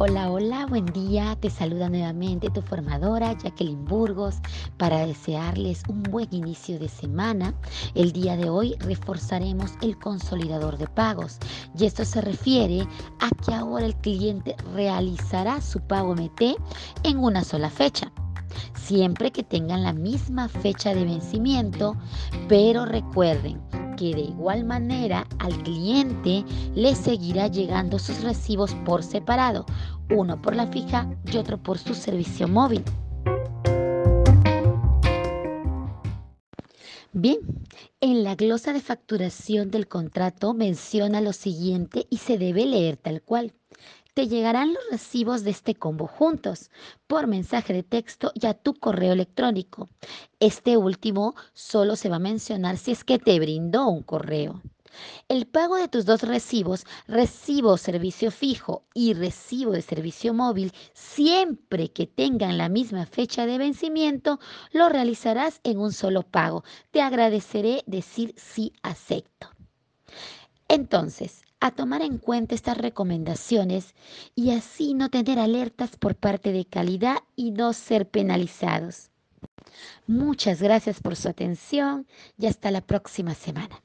Hola, hola, buen día. Te saluda nuevamente tu formadora Jacqueline Burgos para desearles un buen inicio de semana. El día de hoy reforzaremos el consolidador de pagos y esto se refiere a que ahora el cliente realizará su pago MT en una sola fecha siempre que tengan la misma fecha de vencimiento, pero recuerden que de igual manera al cliente le seguirá llegando sus recibos por separado, uno por la fija y otro por su servicio móvil. Bien, en la glosa de facturación del contrato menciona lo siguiente y se debe leer tal cual te llegarán los recibos de este combo juntos por mensaje de texto y a tu correo electrónico. Este último solo se va a mencionar si es que te brindó un correo. El pago de tus dos recibos, recibo servicio fijo y recibo de servicio móvil, siempre que tengan la misma fecha de vencimiento, lo realizarás en un solo pago. Te agradeceré decir sí acepto. Entonces, a tomar en cuenta estas recomendaciones y así no tener alertas por parte de calidad y no ser penalizados. Muchas gracias por su atención y hasta la próxima semana.